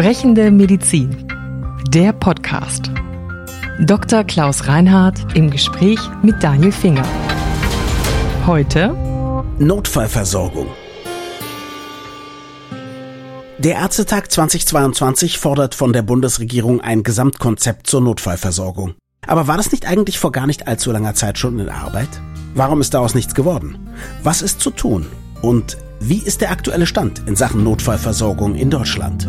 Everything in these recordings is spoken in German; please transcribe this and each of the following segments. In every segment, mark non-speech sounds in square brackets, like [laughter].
Sprechende Medizin. Der Podcast. Dr. Klaus Reinhardt im Gespräch mit Daniel Finger. Heute Notfallversorgung. Der Ärztetag 2022 fordert von der Bundesregierung ein Gesamtkonzept zur Notfallversorgung. Aber war das nicht eigentlich vor gar nicht allzu langer Zeit schon in Arbeit? Warum ist daraus nichts geworden? Was ist zu tun? Und wie ist der aktuelle Stand in Sachen Notfallversorgung in Deutschland?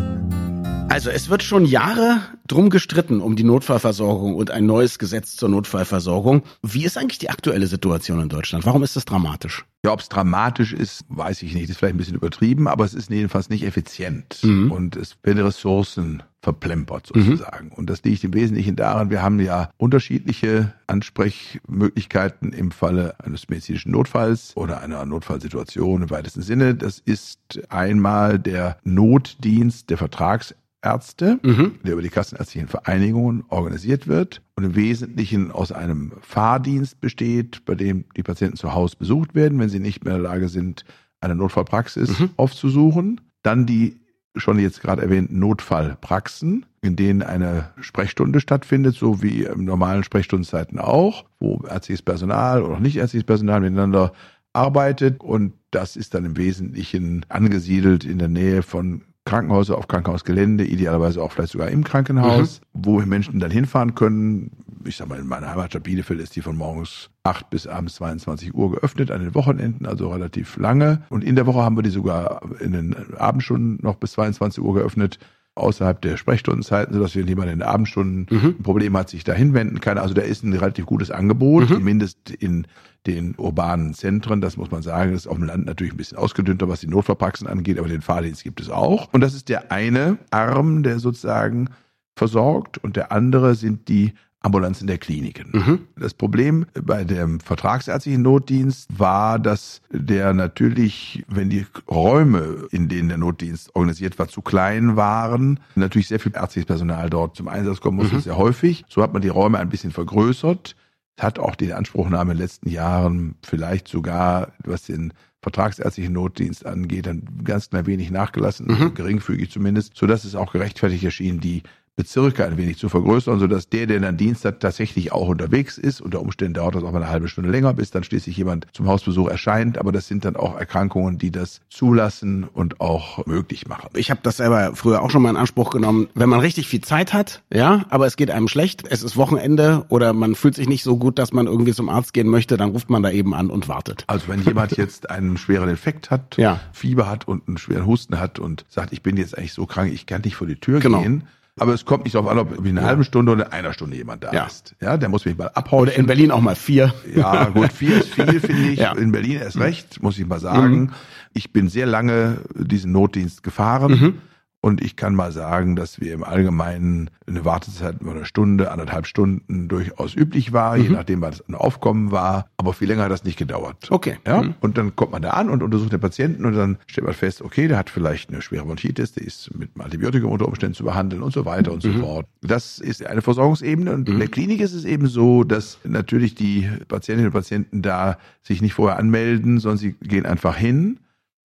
Also es wird schon Jahre drum gestritten um die Notfallversorgung und ein neues Gesetz zur Notfallversorgung. Wie ist eigentlich die aktuelle Situation in Deutschland? Warum ist das dramatisch? Ja, ob es dramatisch ist, weiß ich nicht. Das ist vielleicht ein bisschen übertrieben, aber es ist jedenfalls nicht effizient. Mhm. Und es werden Ressourcen verplempert sozusagen. Mhm. Und das liegt im Wesentlichen daran, wir haben ja unterschiedliche Ansprechmöglichkeiten im Falle eines medizinischen Notfalls oder einer Notfallsituation im weitesten Sinne. Das ist einmal der Notdienst der Vertrags Ärzte, mhm. der über die kassenärztlichen Vereinigungen organisiert wird und im Wesentlichen aus einem Fahrdienst besteht, bei dem die Patienten zu Hause besucht werden, wenn sie nicht mehr in der Lage sind, eine Notfallpraxis mhm. aufzusuchen. Dann die schon jetzt gerade erwähnten Notfallpraxen, in denen eine Sprechstunde stattfindet, so wie im normalen Sprechstundenzeiten auch, wo ärztliches Personal oder nicht ärztliches Personal miteinander arbeitet und das ist dann im Wesentlichen angesiedelt in der Nähe von Krankenhäuser auf Krankenhausgelände, idealerweise auch vielleicht sogar im Krankenhaus, mhm. wo Menschen dann hinfahren können. Ich sag mal, in meiner Heimatstadt Bielefeld ist die von morgens 8 bis abends 22 Uhr geöffnet, an den Wochenenden, also relativ lange. Und in der Woche haben wir die sogar in den Abendstunden noch bis 22 Uhr geöffnet außerhalb der Sprechstundenzeiten, sodass wenn jemand in den Abendstunden mhm. ein Problem hat, sich da hinwenden kann. Also da ist ein relativ gutes Angebot, mhm. zumindest in den urbanen Zentren. Das muss man sagen, das ist auf dem Land natürlich ein bisschen ausgedünnter, was die Notfallpraxen angeht, aber den Fahrdienst gibt es auch. Und das ist der eine Arm, der sozusagen versorgt und der andere sind die Ambulanzen der Kliniken. Mhm. Das Problem bei dem vertragsärztlichen Notdienst war, dass der natürlich, wenn die Räume, in denen der Notdienst organisiert war, zu klein waren, natürlich sehr viel ärztliches Personal dort zum Einsatz kommen musste, mhm. sehr häufig. So hat man die Räume ein bisschen vergrößert, hat auch die Anspruchnahme in den letzten Jahren vielleicht sogar, was den vertragsärztlichen Notdienst angeht, dann ganz klein wenig nachgelassen, mhm. geringfügig zumindest, so dass es auch gerechtfertigt erschien, die Bezirke ein wenig zu vergrößern, sodass der, der dann Dienst hat, tatsächlich auch unterwegs ist. Unter Umständen dauert das auch mal eine halbe Stunde länger, bis dann schließlich jemand zum Hausbesuch erscheint. Aber das sind dann auch Erkrankungen, die das zulassen und auch möglich machen. Ich habe das selber früher auch schon mal in Anspruch genommen. Wenn man richtig viel Zeit hat, ja, aber es geht einem schlecht, es ist Wochenende oder man fühlt sich nicht so gut, dass man irgendwie zum Arzt gehen möchte, dann ruft man da eben an und wartet. Also wenn jemand [laughs] jetzt einen schweren Infekt hat, ja. Fieber hat und einen schweren Husten hat und sagt, ich bin jetzt eigentlich so krank, ich kann nicht vor die Tür genau. gehen, aber es kommt nicht darauf an, ob in einer halben Stunde oder in einer Stunde jemand da ja. ist. Ja, der muss mich mal abhauen. Oder in Berlin auch mal vier. Ja, gut, vier ist viel, [laughs] finde ich. Ja. In Berlin erst recht, muss ich mal sagen. Mhm. Ich bin sehr lange diesen Notdienst gefahren. Mhm und ich kann mal sagen, dass wir im Allgemeinen eine Wartezeit von einer Stunde, anderthalb Stunden durchaus üblich war, mhm. je nachdem, was ein Aufkommen war. Aber viel länger hat das nicht gedauert. Okay. Ja? Mhm. Und dann kommt man da an und untersucht den Patienten und dann stellt man fest, okay, der hat vielleicht eine schwere Bronchitis, der ist mit einem Antibiotikum unter Umständen zu behandeln und so weiter und so mhm. fort. Das ist eine Versorgungsebene. Und in der mhm. Klinik ist es eben so, dass natürlich die Patientinnen und Patienten da sich nicht vorher anmelden, sondern sie gehen einfach hin.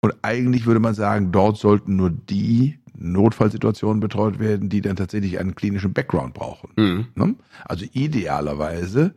Und eigentlich würde man sagen, dort sollten nur die Notfallsituationen betreut werden, die dann tatsächlich einen klinischen Background brauchen. Mhm. Ne? Also idealerweise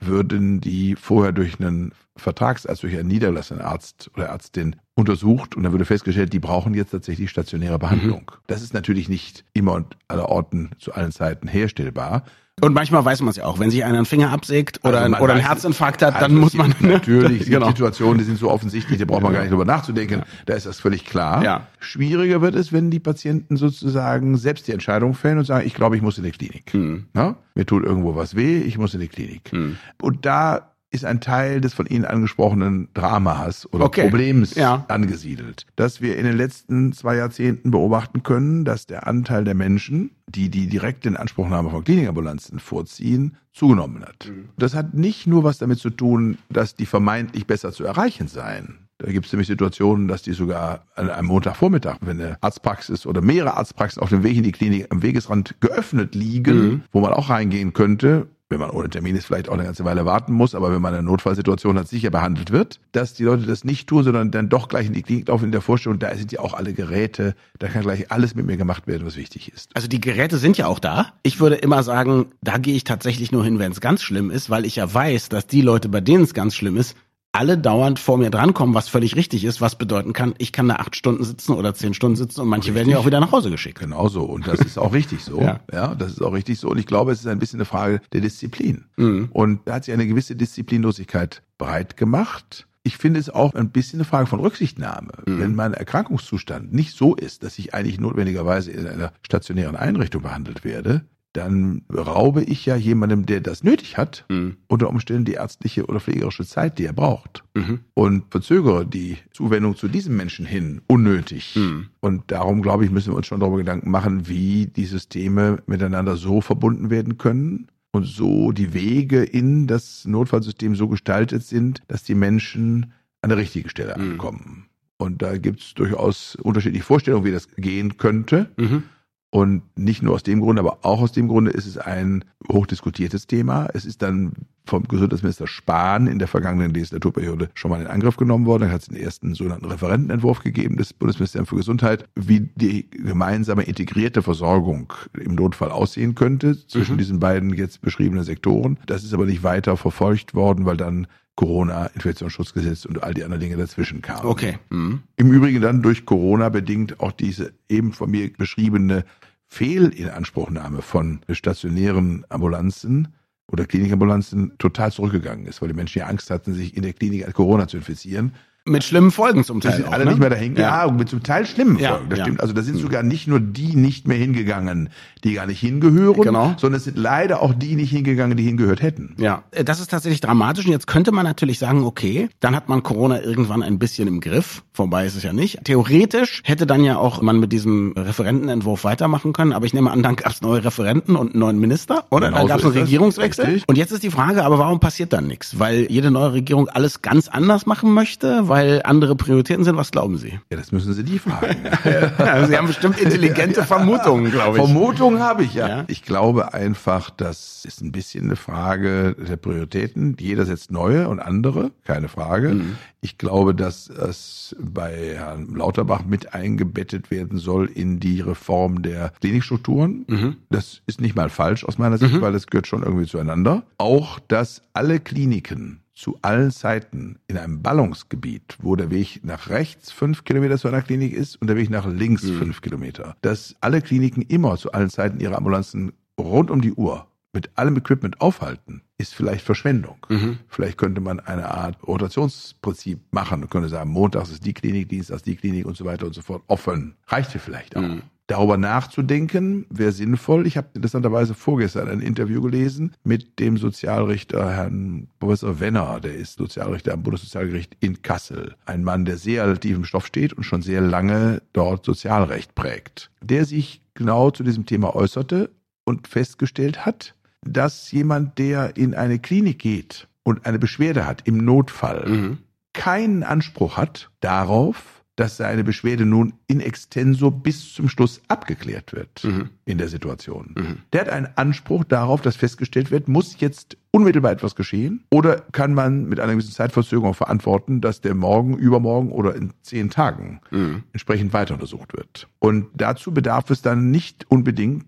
würden die vorher durch einen Vertragsarzt, durch einen niedergelassenen Arzt oder Ärztin untersucht und dann würde festgestellt, die brauchen jetzt tatsächlich stationäre Behandlung. Mhm. Das ist natürlich nicht immer und aller Orten zu allen Zeiten herstellbar. Und manchmal weiß man es ja auch, wenn sich einer einen Finger absägt oder, also ein, oder einen Herzinfarkt hat, dann also muss man [laughs] natürlich die genau. Situationen, die sind so offensichtlich, da braucht man gar nicht drüber nachzudenken. Ja. Da ist das völlig klar. Ja. Schwieriger wird es, wenn die Patienten sozusagen selbst die Entscheidung fällen und sagen, ich glaube, ich muss in die Klinik. Hm. Mir tut irgendwo was weh, ich muss in die Klinik. Hm. Und da ist ein Teil des von Ihnen angesprochenen Dramas oder okay. Problems ja. angesiedelt, dass wir in den letzten zwei Jahrzehnten beobachten können, dass der Anteil der Menschen, die die direkte Inanspruchnahme von Klinikambulanzen vorziehen, zugenommen hat. Mhm. Das hat nicht nur was damit zu tun, dass die vermeintlich besser zu erreichen seien. Da gibt es nämlich Situationen, dass die sogar an einem Montagvormittag, wenn eine Arztpraxis oder mehrere Arztpraxen auf dem Weg in die Klinik am Wegesrand geöffnet liegen, mhm. wo man auch reingehen könnte, wenn man ohne Termin ist, vielleicht auch eine ganze Weile warten muss, aber wenn man eine Notfallsituation hat, sicher behandelt wird, dass die Leute das nicht tun, sondern dann doch gleich in die Klinik laufen in der Vorstellung, da sind ja auch alle Geräte, da kann gleich alles mit mir gemacht werden, was wichtig ist. Also die Geräte sind ja auch da. Ich würde immer sagen, da gehe ich tatsächlich nur hin, wenn es ganz schlimm ist, weil ich ja weiß, dass die Leute, bei denen es ganz schlimm ist, alle dauernd vor mir drankommen, was völlig richtig ist, was bedeuten kann, ich kann da acht Stunden sitzen oder zehn Stunden sitzen und manche richtig. werden ja auch wieder nach Hause geschickt. Genau so. Und das ist auch richtig so. [laughs] ja. ja, das ist auch richtig so. Und ich glaube, es ist ein bisschen eine Frage der Disziplin. Mhm. Und da hat sich eine gewisse Disziplinlosigkeit breit gemacht. Ich finde es auch ein bisschen eine Frage von Rücksichtnahme. Mhm. Wenn mein Erkrankungszustand nicht so ist, dass ich eigentlich notwendigerweise in einer stationären Einrichtung behandelt werde, dann raube ich ja jemandem, der das nötig hat, mhm. unter Umständen die ärztliche oder pflegerische Zeit, die er braucht. Mhm. Und verzögere die Zuwendung zu diesem Menschen hin unnötig. Mhm. Und darum, glaube ich, müssen wir uns schon darüber Gedanken machen, wie die Systeme miteinander so verbunden werden können und so die Wege in das Notfallsystem so gestaltet sind, dass die Menschen an der richtigen Stelle mhm. ankommen. Und da gibt es durchaus unterschiedliche Vorstellungen, wie das gehen könnte. Mhm. Und nicht nur aus dem Grunde, aber auch aus dem Grunde ist es ein hochdiskutiertes Thema. Es ist dann vom Gesundheitsminister Spahn in der vergangenen Legislaturperiode schon mal in Angriff genommen worden. Dann hat es den ersten sogenannten Referentenentwurf gegeben des Bundesministeriums für Gesundheit, wie die gemeinsame integrierte Versorgung im Notfall aussehen könnte zwischen mhm. diesen beiden jetzt beschriebenen Sektoren. Das ist aber nicht weiter verfolgt worden, weil dann Corona, Infektionsschutzgesetz und all die anderen Dinge dazwischen kamen. Okay. Mhm. Im Übrigen dann durch Corona bedingt auch diese eben von mir beschriebene Fehlinanspruchnahme von stationären Ambulanzen oder Klinikambulanzen total zurückgegangen ist, weil die Menschen ja Angst hatten, sich in der Klinik als Corona zu infizieren. Mit schlimmen Folgen zum Teil. Die sind auch, alle ne? nicht mehr dahin Ja, ja mit zum Teil schlimmen ja, Folgen. Das ja. stimmt. Also da sind hm. sogar nicht nur die nicht mehr hingegangen, die gar nicht hingehören, genau. sondern es sind leider auch die nicht hingegangen, die hingehört hätten. Ja, äh, das ist tatsächlich dramatisch. Und jetzt könnte man natürlich sagen, okay, dann hat man Corona irgendwann ein bisschen im Griff. Vorbei ist es ja nicht. Theoretisch hätte dann ja auch man mit diesem Referentenentwurf weitermachen können. Aber ich nehme an, dann gab es neue Referenten und einen neuen Minister, oder? Genau dann gab es einen Regierungswechsel. Richtig. Und jetzt ist die Frage, aber warum passiert dann nichts? Weil jede neue Regierung alles ganz anders machen möchte, weil andere Prioritäten sind? Was glauben Sie? Ja, das müssen Sie die fragen. [laughs] Sie haben bestimmt intelligente [laughs] Vermutungen, glaube ich. Vermutungen habe ich, ja. ja. Ich glaube einfach, das ist ein bisschen eine Frage der Prioritäten. Jeder setzt neue und andere, keine Frage. Mhm. Ich glaube, dass es bei Herrn Lauterbach mit eingebettet werden soll in die Reform der Klinikstrukturen. Mhm. Das ist nicht mal falsch aus meiner Sicht, mhm. weil es gehört schon irgendwie zueinander. Auch, dass alle Kliniken zu allen Zeiten in einem Ballungsgebiet, wo der Weg nach rechts fünf Kilometer zu einer Klinik ist und der Weg nach links mhm. fünf Kilometer, dass alle Kliniken immer zu allen Zeiten ihre Ambulanzen rund um die Uhr mit allem Equipment aufhalten, ist vielleicht Verschwendung. Mhm. Vielleicht könnte man eine Art Rotationsprinzip machen und könnte sagen, montags ist die Klinik, dienstags die Klinik und so weiter und so fort offen. Reicht hier vielleicht auch. Mhm darüber nachzudenken, wäre sinnvoll. Ich habe interessanterweise vorgestern ein Interview gelesen mit dem Sozialrichter Herrn Professor Wenner, der ist Sozialrichter am Bundessozialgericht in Kassel. Ein Mann, der sehr tief im Stoff steht und schon sehr lange dort Sozialrecht prägt. Der sich genau zu diesem Thema äußerte und festgestellt hat, dass jemand, der in eine Klinik geht und eine Beschwerde hat im Notfall, mhm. keinen Anspruch hat darauf, dass seine Beschwerde nun in extenso bis zum Schluss abgeklärt wird mhm. in der Situation. Mhm. Der hat einen Anspruch darauf, dass festgestellt wird, muss jetzt unmittelbar etwas geschehen oder kann man mit einer gewissen Zeitverzögerung verantworten, dass der morgen, übermorgen oder in zehn Tagen mhm. entsprechend weiter untersucht wird. Und dazu bedarf es dann nicht unbedingt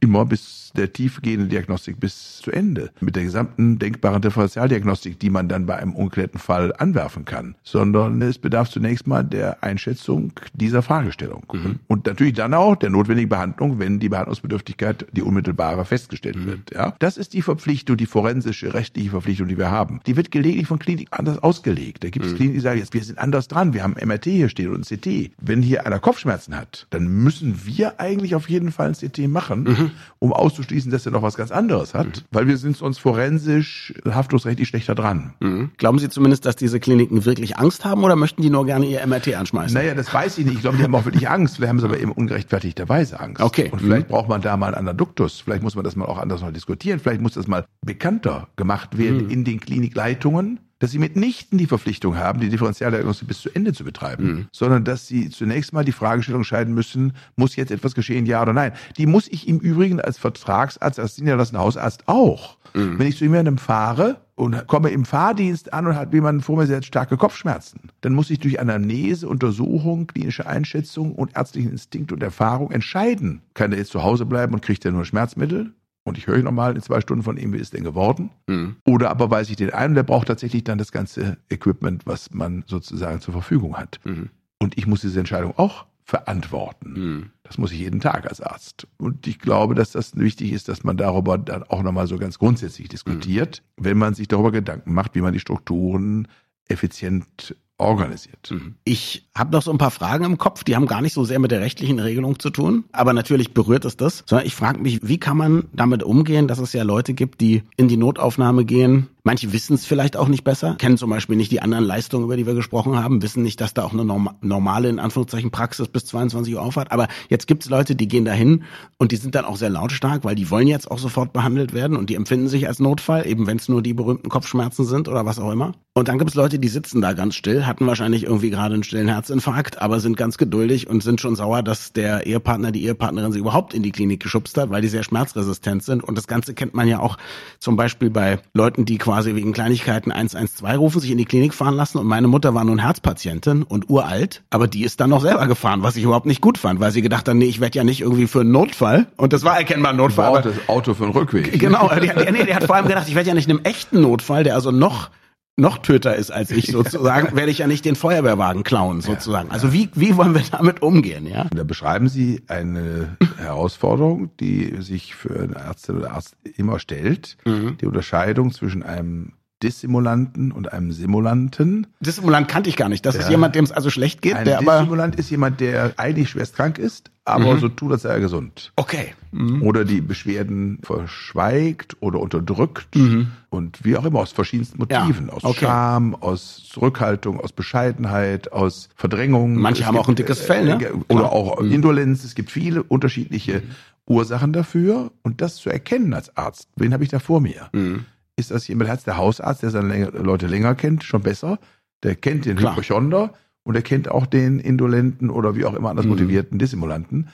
immer bis der tiefgehende Diagnostik bis zu Ende. Mit der gesamten denkbaren Differentialdiagnostik, die man dann bei einem ungeklärten Fall anwerfen kann. Sondern es bedarf zunächst mal der Einschätzung dieser Fragestellung. Mhm. Und natürlich dann auch der notwendigen Behandlung, wenn die Behandlungsbedürftigkeit, die unmittelbare, festgestellt mhm. wird. Ja? Das ist die Verpflichtung, die forensische, rechtliche Verpflichtung, die wir haben. Die wird gelegentlich von Kliniken anders ausgelegt. Da gibt es mhm. Kliniken, die sagen, jetzt, wir sind anders dran, wir haben MRT hier stehen und ein CT. Wenn hier einer Kopfschmerzen hat, dann müssen wir eigentlich auf jeden Fall ein CT machen mhm. um auszuschließen, dass er noch was ganz anderes hat, mhm. weil wir sind sonst forensisch, haftungsrechtlich schlechter dran. Mhm. Glauben Sie zumindest, dass diese Kliniken wirklich Angst haben oder möchten die nur gerne ihr MRT anschmeißen? Naja, das weiß ich nicht. Ich glaube, haben auch wirklich Angst. Vielleicht haben sie aber eben ungerechtfertigterweise Angst. Okay. Und vielleicht mhm. braucht man da mal einen anderen Duktus. Vielleicht muss man das mal auch anders mal diskutieren. Vielleicht muss das mal bekannt effizienter gemacht werden mhm. in den Klinikleitungen, dass sie mitnichten die Verpflichtung haben, die Differentialdiagnostik bis zu Ende zu betreiben, mhm. sondern dass sie zunächst mal die Fragestellung entscheiden müssen, muss jetzt etwas geschehen, ja oder nein. Die muss ich im Übrigen als Vertragsarzt, als niedergelassene Hausarzt auch. Mhm. Wenn ich zu jemandem fahre und komme im Fahrdienst an und hat jemand vor mir sehr starke Kopfschmerzen, dann muss ich durch Anamnese, Untersuchung, klinische Einschätzung und ärztlichen Instinkt und Erfahrung entscheiden. Kann der jetzt zu Hause bleiben und kriegt er nur Schmerzmittel? und ich höre nochmal in zwei Stunden von ihm, wie ist denn geworden? Mhm. Oder aber weiß ich den einen, der braucht tatsächlich dann das ganze Equipment, was man sozusagen zur Verfügung hat. Mhm. Und ich muss diese Entscheidung auch verantworten. Mhm. Das muss ich jeden Tag als Arzt. Und ich glaube, dass das wichtig ist, dass man darüber dann auch nochmal so ganz grundsätzlich diskutiert, mhm. wenn man sich darüber Gedanken macht, wie man die Strukturen effizient organisiert. Mhm. Ich habe noch so ein paar Fragen im Kopf, die haben gar nicht so sehr mit der rechtlichen Regelung zu tun, aber natürlich berührt es das, sondern ich frage mich, wie kann man damit umgehen, dass es ja Leute gibt, die in die Notaufnahme gehen, Manche wissen es vielleicht auch nicht besser, kennen zum Beispiel nicht die anderen Leistungen, über die wir gesprochen haben, wissen nicht, dass da auch eine normale, in Anführungszeichen, Praxis bis 22 Uhr aufhat. Aber jetzt gibt es Leute, die gehen dahin und die sind dann auch sehr lautstark, weil die wollen jetzt auch sofort behandelt werden und die empfinden sich als Notfall, eben wenn es nur die berühmten Kopfschmerzen sind oder was auch immer. Und dann gibt es Leute, die sitzen da ganz still, hatten wahrscheinlich irgendwie gerade einen stillen Herzinfarkt, aber sind ganz geduldig und sind schon sauer, dass der Ehepartner, die Ehepartnerin sie überhaupt in die Klinik geschubst hat, weil die sehr schmerzresistent sind. Und das Ganze kennt man ja auch zum Beispiel bei Leuten, die quasi quasi wegen Kleinigkeiten 112 rufen, sich in die Klinik fahren lassen und meine Mutter war nun Herzpatientin und uralt, aber die ist dann noch selber gefahren, was ich überhaupt nicht gut fand, weil sie gedacht hat, nee, ich werde ja nicht irgendwie für einen Notfall und das war erkennbar ein Notfall. Braucht das Auto für einen Rückweg. [laughs] Genau, der, der, nee, der hat vor allem gedacht, ich werde ja nicht in einem echten Notfall, der also noch noch töter ist als ich [laughs] sozusagen, werde ich ja nicht den Feuerwehrwagen klauen sozusagen. Also wie, wie wollen wir damit umgehen, ja? Da beschreiben Sie eine [laughs] Herausforderung, die sich für eine Ärztin oder Arzt immer stellt. Mhm. Die Unterscheidung zwischen einem Dissimulanten und einem Simulanten. Dissimulant kannte ich gar nicht. Das ja. ist jemand, dem es also schlecht geht. Ein der Dissimulant aber ist jemand, der eigentlich schwerst krank ist, aber mhm. so tut, als sei er gesund. Okay. Mhm. Oder die Beschwerden verschweigt oder unterdrückt mhm. und wie auch immer aus verschiedensten Motiven. Ja. Aus okay. Scham, aus Zurückhaltung, aus Bescheidenheit, aus Verdrängung. Manche es haben gibt, auch ein dickes Fell, ne? Äh, oder auch mhm. Indolenz. Es gibt viele unterschiedliche mhm. Ursachen dafür und das zu erkennen als Arzt. Wen habe ich da vor mir? Ist das jemand, als der Hausarzt, der seine Leute länger kennt, schon besser. Der kennt den. Hypochonder und er kennt auch den indolenten oder wie auch immer anders mhm. motivierten Dissimulanten.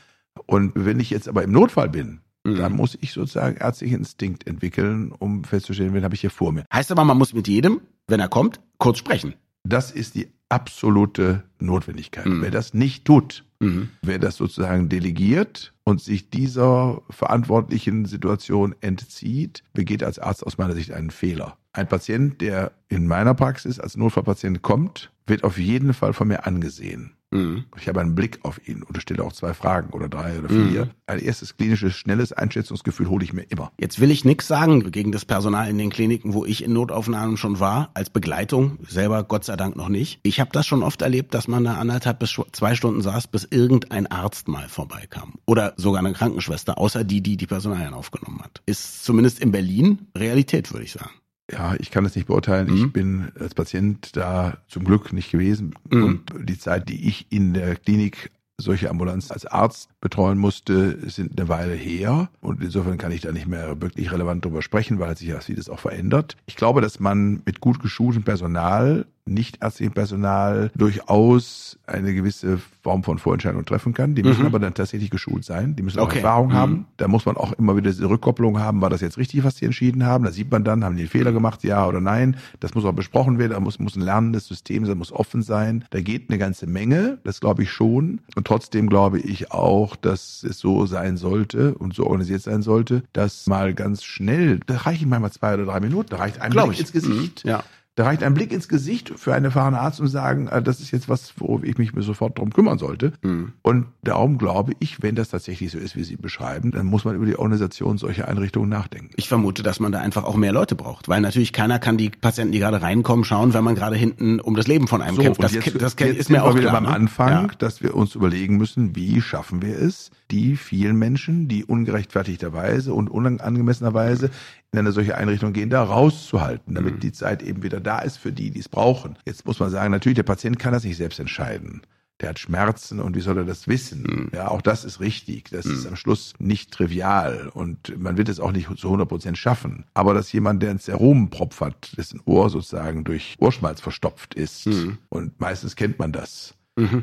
Und wenn ich jetzt aber im Notfall bin, mhm. dann muss ich sozusagen ärztlichen Instinkt entwickeln, um festzustellen, wen habe ich hier vor mir. Heißt aber, man muss mit jedem, wenn er kommt, kurz sprechen. Das ist die absolute Notwendigkeit. Mhm. Wer das nicht tut, mhm. wer das sozusagen delegiert und sich dieser verantwortlichen Situation entzieht, begeht als Arzt aus meiner Sicht einen Fehler. Ein Patient, der in meiner Praxis als Notfallpatient kommt, wird auf jeden Fall von mir angesehen. Mhm. Ich habe einen Blick auf ihn und stelle auch zwei Fragen oder drei oder vier. Mhm. Ein erstes klinisches, schnelles Einschätzungsgefühl hole ich mir immer. Jetzt will ich nichts sagen gegen das Personal in den Kliniken, wo ich in Notaufnahmen schon war, als Begleitung, selber Gott sei Dank noch nicht. Ich habe das schon oft erlebt, dass man da anderthalb bis zwei Stunden saß, bis irgendein Arzt mal vorbeikam. Oder sogar eine Krankenschwester, außer die, die die Personalien aufgenommen hat. Ist zumindest in Berlin Realität, würde ich sagen. Ja, ich kann das nicht beurteilen. Mhm. Ich bin als Patient da zum Glück nicht gewesen. Mhm. Und die Zeit, die ich in der Klinik solche Ambulanz als Arzt betreuen musste, sind eine Weile her. Und insofern kann ich da nicht mehr wirklich relevant drüber sprechen, weil sich ja vieles auch verändert. Ich glaube, dass man mit gut geschultem Personal nicht ärztlichem Personal durchaus eine gewisse Form von Vorentscheidung treffen kann. Die müssen mhm. aber dann tatsächlich geschult sein. Die müssen auch okay. Erfahrung mhm. haben. Da muss man auch immer wieder diese Rückkopplung haben. War das jetzt richtig, was sie entschieden haben? Da sieht man dann, haben die einen Fehler gemacht, ja oder nein. Das muss auch besprochen werden. Da muss, muss ein lernendes System sein, muss offen sein. Da geht eine ganze Menge. Das glaube ich schon. Und trotzdem glaube ich auch, dass es so sein sollte und so organisiert sein sollte, dass mal ganz schnell, da reichen manchmal zwei oder drei Minuten, da reicht ein Blick ins Gesicht. Mhm. Ja da reicht ein Blick ins Gesicht für einen erfahrenen Arzt und sagen, äh, das ist jetzt was, worum ich mich sofort drum kümmern sollte. Mhm. Und darum glaube ich, wenn das tatsächlich so ist, wie Sie beschreiben, dann muss man über die Organisation solcher Einrichtungen nachdenken. Ich vermute, dass man da einfach auch mehr Leute braucht, weil natürlich keiner kann die Patienten, die gerade reinkommen, schauen, wenn man gerade hinten um das Leben von einem so, kämpft. Das, jetzt, das jetzt ist mir auch wieder klar, beim ne? Anfang, ja. dass wir uns überlegen müssen, wie schaffen wir es, die vielen Menschen, die ungerechtfertigterweise und unangemessenerweise in eine solche Einrichtung gehen, da rauszuhalten, damit mhm. die Zeit eben wieder da ist für die, die es brauchen. Jetzt muss man sagen, natürlich, der Patient kann das nicht selbst entscheiden. der hat Schmerzen und wie soll er das wissen? Mhm. Ja, auch das ist richtig. Das ist am Schluss nicht trivial und man wird es auch nicht zu 100 Prozent schaffen. Aber dass jemand, der ein Serumpropf hat, dessen Ohr sozusagen durch Ohrschmalz verstopft ist und meistens kennt man das,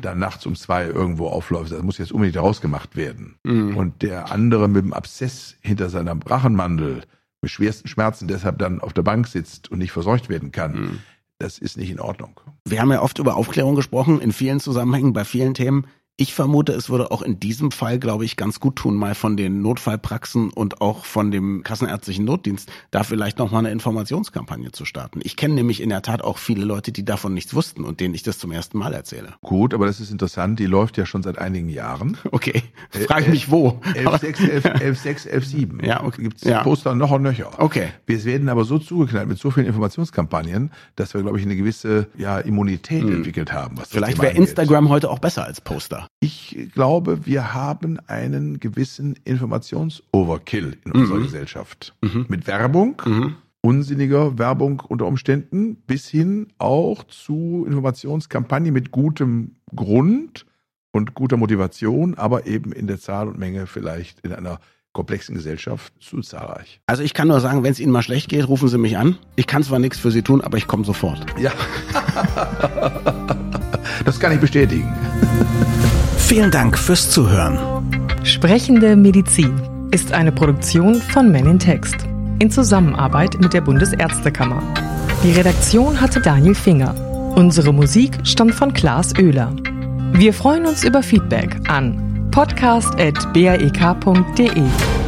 dann nachts um zwei irgendwo aufläuft, das muss jetzt unbedingt rausgemacht werden. Und der andere mit dem Abszess hinter seiner Rachenmandel mit schwersten Schmerzen deshalb dann auf der Bank sitzt und nicht versorgt werden kann, das ist nicht in Ordnung. Wir haben ja oft über Aufklärung gesprochen, in vielen Zusammenhängen, bei vielen Themen. Ich vermute, es würde auch in diesem Fall, glaube ich, ganz gut tun, mal von den Notfallpraxen und auch von dem kassenärztlichen Notdienst da vielleicht noch mal eine Informationskampagne zu starten. Ich kenne nämlich in der Tat auch viele Leute, die davon nichts wussten und denen ich das zum ersten Mal erzähle. Gut, aber das ist interessant, die läuft ja schon seit einigen Jahren. [laughs] Okay, frage mich wo. 11.6, 11, 11.6, 11.7. Ja, okay. Gibt's Ja. Poster noch und nöcher. Okay. Wir werden aber so zugeknallt mit so vielen Informationskampagnen, dass wir, glaube ich, eine gewisse ja, Immunität entwickelt haben. Was Hm. Vielleicht wäre. Instagram heute auch besser als Poster. Ich glaube, wir haben einen gewissen Informations-Overkill in unserer Mhm. Gesellschaft. Mit Werbung, unsinniger Werbung unter Umständen, bis hin auch zu Informationskampagnen mit gutem Grund und guter Motivation, aber eben in der Zahl und Menge vielleicht in einer komplexen Gesellschaft zu zahlreich. Also ich kann nur sagen, wenn es Ihnen mal schlecht geht, rufen Sie mich an. Ich kann zwar nichts für Sie tun, aber ich komme sofort. Ja. [laughs] das kann ich bestätigen. Vielen Dank fürs Zuhören. Sprechende Medizin ist eine Produktion von Men in Text in Zusammenarbeit mit der Bundesärztekammer. Die Redaktion hatte Daniel Finger. Unsere Musik stammt von Klaas Oehler. Wir freuen uns über Feedback an podcast.brek.de.